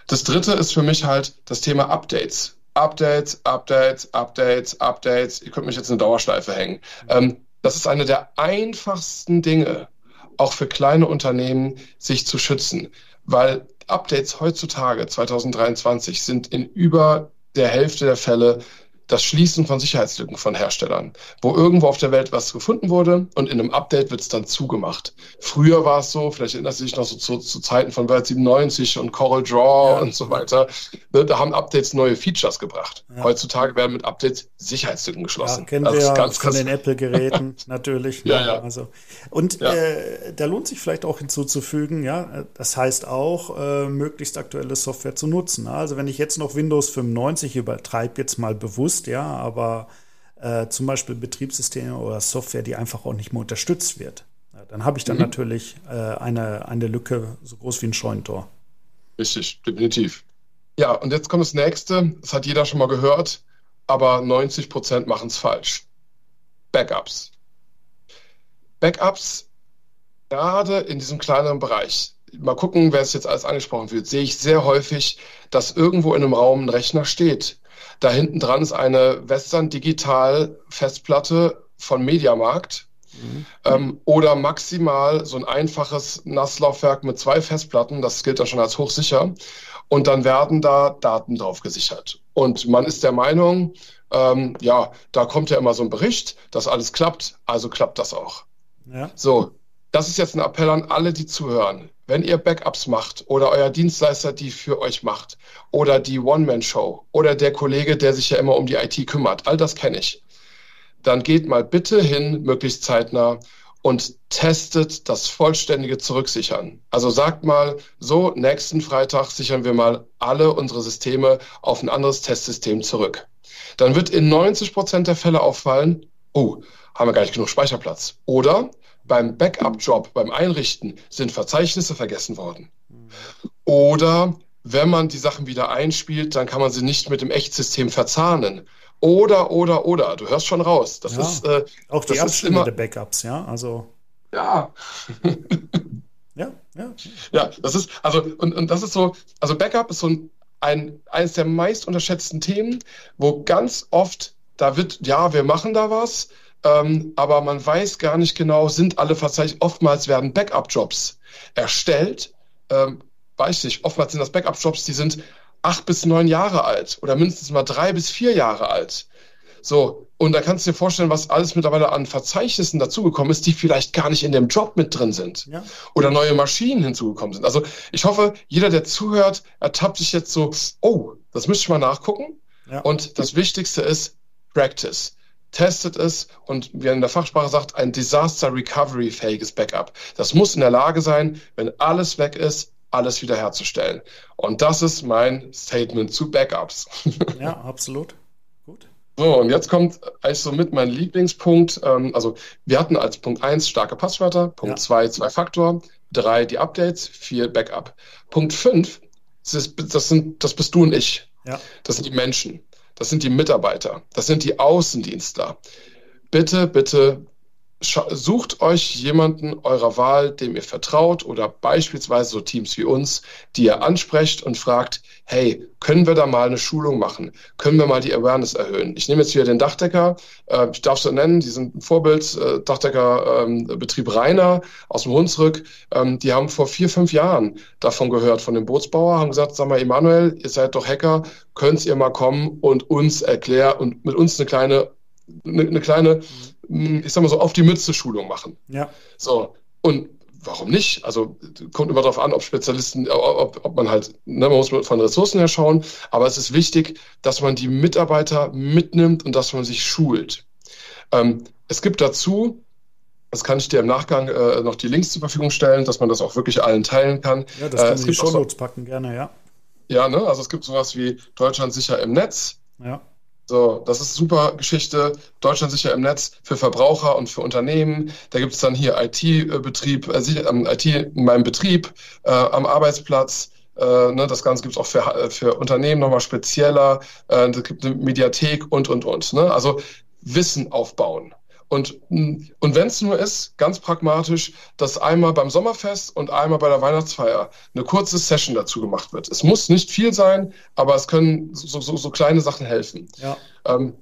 Das dritte ist für mich halt das Thema Updates. Updates, Updates, Updates, Updates. Ihr könnt mich jetzt in eine Dauerschleife hängen. Ähm, das ist eine der einfachsten Dinge, auch für kleine Unternehmen, sich zu schützen, weil Updates heutzutage, 2023, sind in über der Hälfte der Fälle das Schließen von Sicherheitslücken von Herstellern, wo irgendwo auf der Welt was gefunden wurde und in einem Update wird es dann zugemacht. Früher war es so, vielleicht erinnert sich noch so zu, zu Zeiten von Word 97 und Coral Draw ja. und so weiter, ne, da haben Updates neue Features gebracht. Ja. Heutzutage werden mit Updates Sicherheitslücken geschlossen. Ja, kennen wir ja ganz, von den Apple-Geräten natürlich. ja, ne? ja. Also, und äh, da lohnt sich vielleicht auch hinzuzufügen, ja, das heißt auch, äh, möglichst aktuelle Software zu nutzen. Also wenn ich jetzt noch Windows 95 übertreibe, jetzt mal bewusst, benutzt, ja, aber äh, zum Beispiel Betriebssysteme oder Software, die einfach auch nicht mehr unterstützt wird. Ja, dann habe ich dann mhm. natürlich äh, eine, eine Lücke so groß wie ein Scheunentor. Richtig, definitiv. Ja, und jetzt kommt das nächste. Das hat jeder schon mal gehört, aber 90 Prozent machen es falsch. Backups. Backups, gerade in diesem kleineren Bereich, mal gucken, wer es jetzt alles angesprochen wird, sehe ich sehr häufig, dass irgendwo in einem Raum ein Rechner steht da hinten dran ist eine Western Digital Festplatte von Mediamarkt. Mhm. Ähm, oder maximal so ein einfaches Nasslaufwerk mit zwei Festplatten, das gilt dann schon als hochsicher. Und dann werden da Daten drauf gesichert. Und man ist der Meinung, ähm, ja, da kommt ja immer so ein Bericht, dass alles klappt, also klappt das auch. Ja. So, das ist jetzt ein Appell an alle, die zuhören. Wenn ihr Backups macht oder euer Dienstleister die für euch macht oder die One-Man-Show oder der Kollege, der sich ja immer um die IT kümmert, all das kenne ich, dann geht mal bitte hin, möglichst zeitnah und testet das vollständige Zurücksichern. Also sagt mal, so, nächsten Freitag sichern wir mal alle unsere Systeme auf ein anderes Testsystem zurück. Dann wird in 90 Prozent der Fälle auffallen, oh, haben wir gar nicht genug Speicherplatz. Oder beim Backup-Job, beim Einrichten, sind Verzeichnisse vergessen worden. Oder wenn man die Sachen wieder einspielt, dann kann man sie nicht mit dem Echtsystem verzahnen. Oder, oder, oder. Du hörst schon raus. Das ja, ist äh, auch die Abstände der Backups, ja. Also ja. ja, ja. Ja, das ist also und, und das ist so. Also Backup ist so ein, ein eines der meist unterschätzten Themen, wo ganz oft da wird ja, wir machen da was ähm, aber man weiß gar nicht genau, sind alle verzeichnet. Oftmals werden Backup-Jobs erstellt. Ähm, weiß ich, oftmals sind das Backup-Jobs, die sind acht bis neun Jahre alt oder mindestens mal drei bis vier Jahre alt. So, und da kannst du dir vorstellen, was alles mittlerweile an Verzeichnissen dazugekommen ist, die vielleicht gar nicht in dem Job mit drin sind. Ja. Oder neue Maschinen hinzugekommen sind. Also ich hoffe, jeder, der zuhört, ertappt sich jetzt so, oh, das müsste ich mal nachgucken. Ja. Und das Wichtigste ist Practice testet es und wie in der Fachsprache sagt, ein Disaster Recovery fähiges Backup. Das muss in der Lage sein, wenn alles weg ist, alles wiederherzustellen. Und das ist mein Statement zu Backups. Ja, absolut. Gut. So, und jetzt kommt eigentlich so mit mein Lieblingspunkt. Ähm, also, wir hatten als Punkt 1 starke Passwörter, Punkt 2 ja. Zwei-Faktor, 3 die Updates, 4 Backup. Punkt 5, das, das, sind, das bist du und ich. Ja. Das sind die Menschen das sind die Mitarbeiter, das sind die Außendienstler. Bitte, bitte sucht euch jemanden eurer Wahl, dem ihr vertraut oder beispielsweise so Teams wie uns, die ihr ansprecht und fragt, hey, können wir da mal eine Schulung machen? Können wir mal die Awareness erhöhen? Ich nehme jetzt hier den Dachdecker, äh, ich darf es so nennen, die sind ein Vorbild, äh, Dachdecker ähm, Betrieb Rainer aus dem Hunsrück, ähm, die haben vor vier, fünf Jahren davon gehört, von dem Bootsbauer, haben gesagt, sag mal, Emanuel, ihr seid doch Hacker, könnt ihr mal kommen und uns erklären und mit uns eine kleine eine, eine kleine, hm, ich sag mal so, auf die Mütze Schulung machen. Ja. So. Und warum nicht? Also kommt immer darauf an, ob Spezialisten, ob, ob man halt, ne, man muss von Ressourcen her schauen, aber es ist wichtig, dass man die Mitarbeiter mitnimmt und dass man sich schult. Ähm, es gibt dazu, das kann ich dir im Nachgang äh, noch die Links zur Verfügung stellen, dass man das auch wirklich allen teilen kann. Ja, das kann äh, es in die Shownotes packen, gerne, ja. Ja, ne? Also es gibt sowas wie Deutschland sicher im Netz. Ja. So, das ist super Geschichte. Deutschland sicher im Netz für Verbraucher und für Unternehmen. Da gibt es dann hier IT-Betrieb, äh, IT in meinem Betrieb, äh, am Arbeitsplatz. Äh, ne, das Ganze gibt es auch für, für Unternehmen nochmal spezieller. Äh, es gibt eine Mediathek und, und, und. Ne? Also Wissen aufbauen. Und, und wenn es nur ist, ganz pragmatisch, dass einmal beim Sommerfest und einmal bei der Weihnachtsfeier eine kurze Session dazu gemacht wird. Es muss nicht viel sein, aber es können so, so, so kleine Sachen helfen. Ja. Ähm,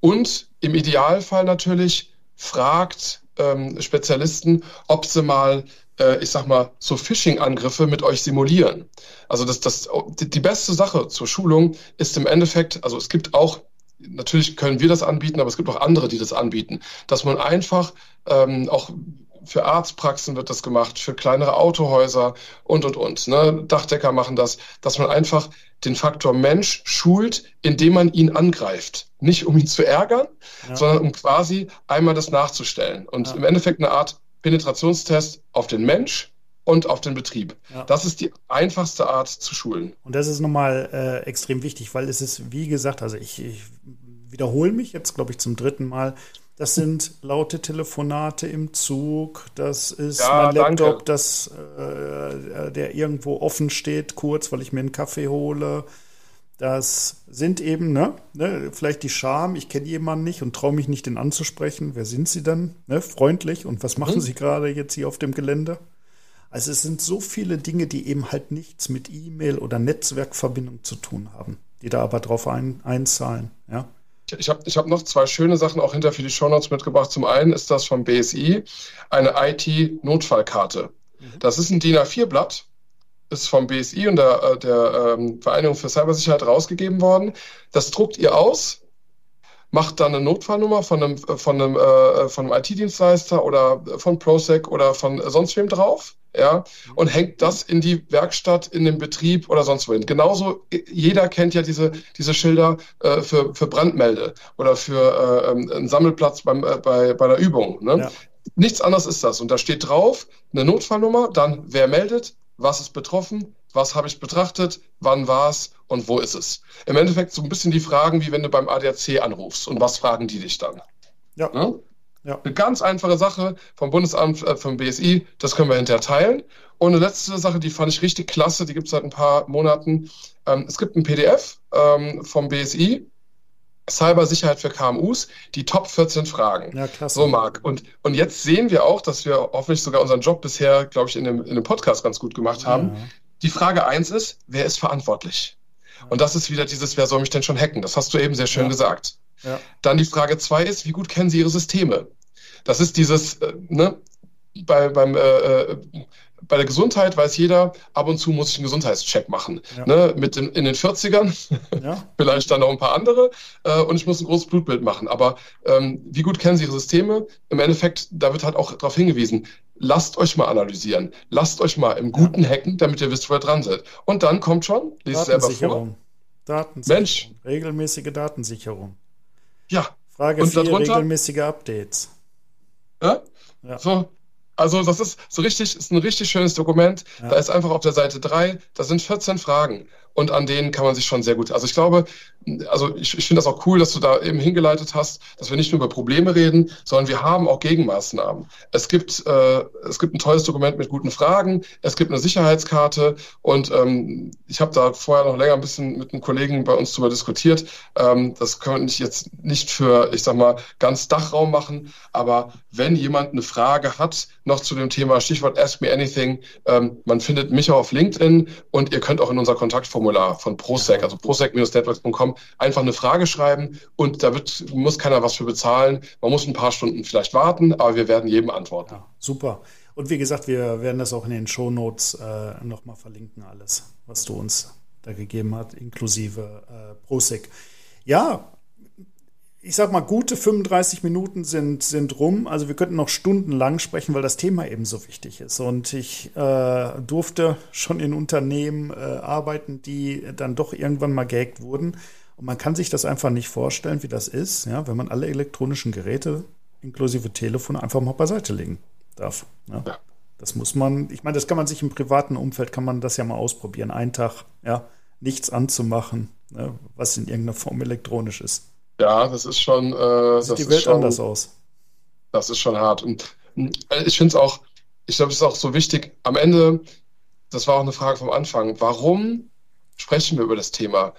und im Idealfall natürlich fragt ähm, Spezialisten, ob sie mal, äh, ich sag mal, so Phishing-Angriffe mit euch simulieren. Also das, das, die beste Sache zur Schulung ist im Endeffekt, also es gibt auch natürlich können wir das anbieten, aber es gibt auch andere, die das anbieten, dass man einfach ähm, auch für Arztpraxen wird das gemacht, für kleinere Autohäuser und, und, und. Ne? Dachdecker machen das, dass man einfach den Faktor Mensch schult, indem man ihn angreift. Nicht um ihn zu ärgern, ja. sondern um quasi einmal das nachzustellen. Und ja. im Endeffekt eine Art Penetrationstest auf den Mensch und auf den Betrieb. Ja. Das ist die einfachste Art zu schulen. Und das ist nochmal äh, extrem wichtig, weil es ist, wie gesagt, also ich, ich wiederhole mich jetzt, glaube ich, zum dritten Mal. Das sind laute Telefonate im Zug. Das ist ja, mein Laptop, das, äh, der irgendwo offen steht, kurz, weil ich mir einen Kaffee hole. Das sind eben, ne, ne vielleicht die Scham, ich kenne jemanden nicht und traue mich nicht, den anzusprechen. Wer sind sie denn? Ne, freundlich. Und was machen mhm. sie gerade jetzt hier auf dem Gelände? Also es sind so viele Dinge, die eben halt nichts mit E-Mail oder Netzwerkverbindung zu tun haben, die da aber drauf ein, einzahlen, ja. Ich habe ich hab noch zwei schöne Sachen auch hinter für die Shownotes mitgebracht. Zum einen ist das vom BSI eine IT-Notfallkarte. Mhm. Das ist ein DIN A4-Blatt, ist vom BSI und der, äh, der ähm, Vereinigung für Cybersicherheit rausgegeben worden. Das druckt ihr aus, macht dann eine Notfallnummer von einem, von einem, äh, von einem IT-Dienstleister oder von ProSec oder von sonst wem drauf ja, und hängt das in die Werkstatt, in den Betrieb oder sonst wohin. Genauso, jeder kennt ja diese, diese Schilder äh, für, für Brandmelde oder für äh, ähm, einen Sammelplatz beim, äh, bei, bei der Übung. Ne? Ja. Nichts anderes ist das. Und da steht drauf eine Notfallnummer, dann wer meldet, was ist betroffen, was habe ich betrachtet, wann war es und wo ist es. Im Endeffekt so ein bisschen die Fragen, wie wenn du beim ADAC anrufst und was fragen die dich dann. Ja. Ne? Ja. Eine ganz einfache Sache vom Bundesamt, äh, vom BSI, das können wir hinterher teilen. Und eine letzte Sache, die fand ich richtig klasse, die gibt es seit ein paar Monaten. Ähm, es gibt ein PDF ähm, vom BSI, Cybersicherheit für KMUs, die Top 14 Fragen. Ja, klasse. So, Marc. Und, und jetzt sehen wir auch, dass wir hoffentlich sogar unseren Job bisher, glaube ich, in dem, in dem Podcast ganz gut gemacht haben. Ja. Die Frage 1 ist, wer ist verantwortlich? Und das ist wieder dieses, wer soll mich denn schon hacken? Das hast du eben sehr schön ja. gesagt. Ja. Dann die Frage zwei ist, wie gut kennen Sie Ihre Systeme? Das ist dieses, äh, ne, bei, beim, äh, äh, bei der Gesundheit weiß jeder, ab und zu muss ich einen Gesundheitscheck machen. Ja. Ne, mit in, in den 40ern, ja. vielleicht dann noch ein paar andere, äh, und ich muss ein großes Blutbild machen. Aber ähm, wie gut kennen Sie Ihre Systeme? Im Endeffekt, da wird halt auch darauf hingewiesen, lasst euch mal analysieren, lasst euch mal im Guten hacken, damit ihr wisst, wo ihr dran seid. Und dann kommt schon, lest selber vor. Datensicherung. Mensch. Regelmäßige Datensicherung. Ja. Frage 4, regelmäßige Updates. Ja? ja. So, also das ist so richtig, ist ein richtig schönes Dokument. Ja. Da ist einfach auf der Seite 3, da sind 14 Fragen und an denen kann man sich schon sehr gut. Also ich glaube, also ich, ich finde das auch cool, dass du da eben hingeleitet hast, dass wir nicht nur über Probleme reden, sondern wir haben auch Gegenmaßnahmen. Es gibt, äh, es gibt ein tolles Dokument mit guten Fragen, es gibt eine Sicherheitskarte und ähm, ich habe da vorher noch länger ein bisschen mit einem Kollegen bei uns darüber diskutiert. Ähm, das könnte ich jetzt nicht für, ich sag mal, ganz Dachraum machen, aber wenn jemand eine Frage hat, noch zu dem Thema Stichwort Ask Me Anything, ähm, man findet mich auch auf LinkedIn und ihr könnt auch in unser Kontaktformular von ProSec, also prosec-networks.com, einfach eine Frage schreiben und da wird, muss keiner was für bezahlen. Man muss ein paar Stunden vielleicht warten, aber wir werden jedem antworten. Ja, super. Und wie gesagt, wir werden das auch in den Shownotes äh, nochmal verlinken, alles, was du uns da gegeben hast, inklusive äh, ProSec. Ja, ich sag mal, gute 35 Minuten sind, sind rum. Also wir könnten noch stundenlang sprechen, weil das Thema eben so wichtig ist. Und ich äh, durfte schon in Unternehmen äh, arbeiten, die dann doch irgendwann mal gehackt wurden. Und man kann sich das einfach nicht vorstellen, wie das ist, ja, wenn man alle elektronischen Geräte inklusive Telefon einfach mal beiseite legen darf. Ja. ja. Das muss man, ich meine, das kann man sich im privaten Umfeld, kann man das ja mal ausprobieren. Einen Tag, ja, nichts anzumachen, ne, was in irgendeiner Form elektronisch ist. Ja, das ist schon. Äh, Sieht die Welt schon, anders aus. Das ist schon hart. Und äh, ich finde es auch, ich glaube, es ist auch so wichtig. Am Ende, das war auch eine Frage vom Anfang, warum sprechen wir über das Thema?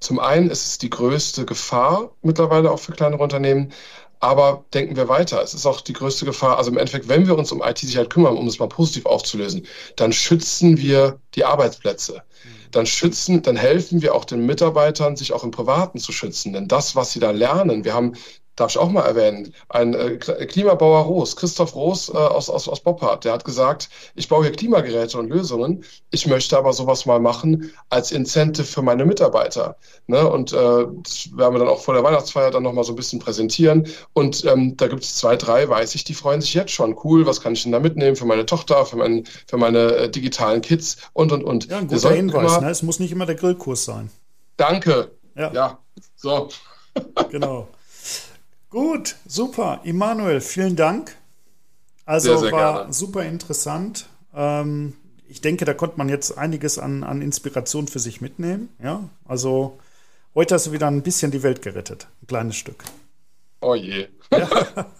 Zum einen ist es die größte Gefahr mittlerweile auch für kleinere Unternehmen. Aber denken wir weiter. Es ist auch die größte Gefahr. Also im Endeffekt, wenn wir uns um IT-Sicherheit kümmern, um es mal positiv aufzulösen, dann schützen wir die Arbeitsplätze. Dann schützen, dann helfen wir auch den Mitarbeitern, sich auch im Privaten zu schützen. Denn das, was sie da lernen, wir haben darf ich auch mal erwähnen, ein äh, Klimabauer Roos, Christoph Roos äh, aus, aus, aus Boppard, der hat gesagt, ich baue hier Klimageräte und Lösungen, ich möchte aber sowas mal machen als Incentive für meine Mitarbeiter. Ne? Und äh, das werden wir dann auch vor der Weihnachtsfeier dann nochmal so ein bisschen präsentieren. Und ähm, da gibt es zwei, drei, weiß ich, die freuen sich jetzt schon. Cool, was kann ich denn da mitnehmen für meine Tochter, für, mein, für meine äh, digitalen Kids und, und, und. Ja, ein guter Hinweis, ne? es muss nicht immer der Grillkurs sein. Danke. Ja, ja. so. genau. Gut, super. Immanuel, vielen Dank. Also sehr, sehr war gerne. super interessant. Ähm, ich denke, da konnte man jetzt einiges an, an Inspiration für sich mitnehmen. Ja, also heute hast du wieder ein bisschen die Welt gerettet. Ein kleines Stück. Oh je. Ja.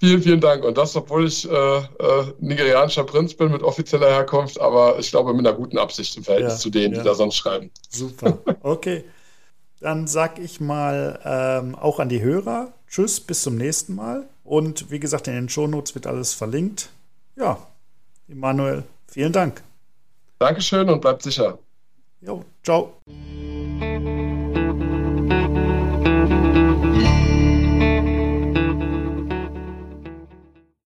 vielen, vielen Dank. Und das, obwohl ich äh, äh, nigerianischer Prinz bin mit offizieller Herkunft, aber ich glaube mit einer guten Absicht im Verhältnis ja, zu denen, ja. die da sonst schreiben. Super. Okay. Dann sag ich mal ähm, auch an die Hörer, tschüss, bis zum nächsten Mal. Und wie gesagt, in den Shownotes wird alles verlinkt. Ja, Emanuel, vielen Dank. Dankeschön und bleibt sicher. Jo, ciao.